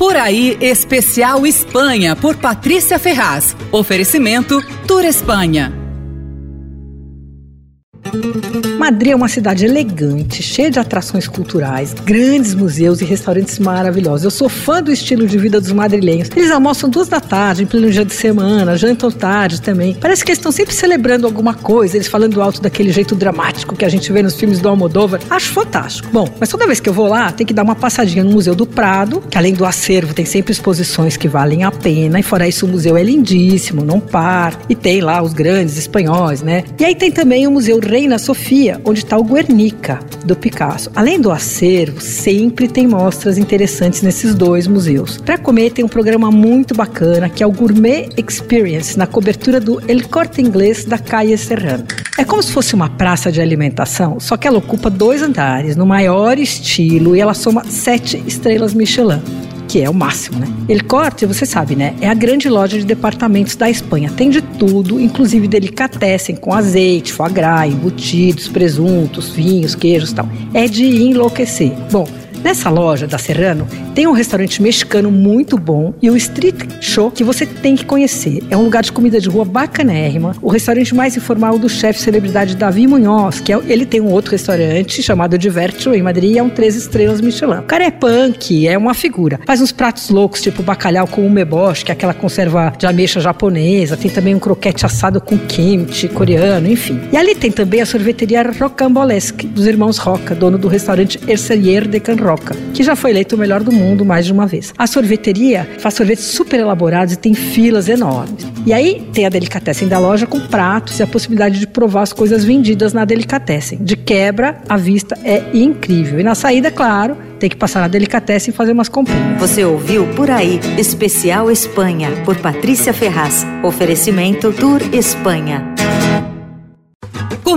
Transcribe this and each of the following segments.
Por aí, especial Espanha, por Patrícia Ferraz. Oferecimento Tour Espanha. Madrid é uma cidade elegante, cheia de atrações culturais, grandes museus e restaurantes maravilhosos. Eu sou fã do estilo de vida dos madrilenhos. Eles almoçam duas da tarde, em pleno dia de semana, jantam tarde também. Parece que eles estão sempre celebrando alguma coisa, eles falando alto daquele jeito dramático que a gente vê nos filmes do Almodóvar. Acho fantástico. Bom, mas toda vez que eu vou lá, tem que dar uma passadinha no Museu do Prado, que além do acervo, tem sempre exposições que valem a pena. E fora isso, o museu é lindíssimo, não para. E tem lá os grandes espanhóis, né? E aí tem também o Museu Reina Sofia, onde está o Guernica, do Picasso. Além do acervo, sempre tem mostras interessantes nesses dois museus. Para comer, tem um programa muito bacana que é o Gourmet Experience, na cobertura do El Corte Inglês da Calle Serrano. É como se fosse uma praça de alimentação, só que ela ocupa dois andares, no maior estilo, e ela soma sete estrelas Michelin que é o máximo, né? El Corte, você sabe, né? É a grande loja de departamentos da Espanha. Tem de tudo, inclusive delicatessen com azeite, foie gras, embutidos, presuntos, vinhos, queijos e tal. É de enlouquecer. Bom, Nessa loja da Serrano tem um restaurante mexicano muito bom e o Street Show que você tem que conhecer. É um lugar de comida de rua bacanérrima, o restaurante mais informal do chefe celebridade Davi Munhoz, que é, ele tem um outro restaurante chamado Divertio em Madrid é um três estrelas Michelin. O cara é punk, é uma figura. Faz uns pratos loucos, tipo bacalhau com umeboshi, que é aquela conserva de ameixa japonesa. Tem também um croquete assado com kimchi coreano, enfim. E ali tem também a sorveteria Rocambolesque, dos irmãos Roca, dono do restaurante Ercelier de Can Roca, que já foi eleito o melhor do mundo mais de uma vez. A sorveteria faz sorvetes super elaborados e tem filas enormes. E aí tem a delicatessen da loja com pratos e a possibilidade de provar as coisas vendidas na delicatessen. De quebra, a vista é incrível. E na saída, claro, tem que passar na delicatessen e fazer umas comprinhas. Você ouviu Por Aí, Especial Espanha, por Patrícia Ferraz. Oferecimento Tour Espanha.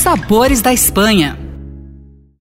sabores da Espanha.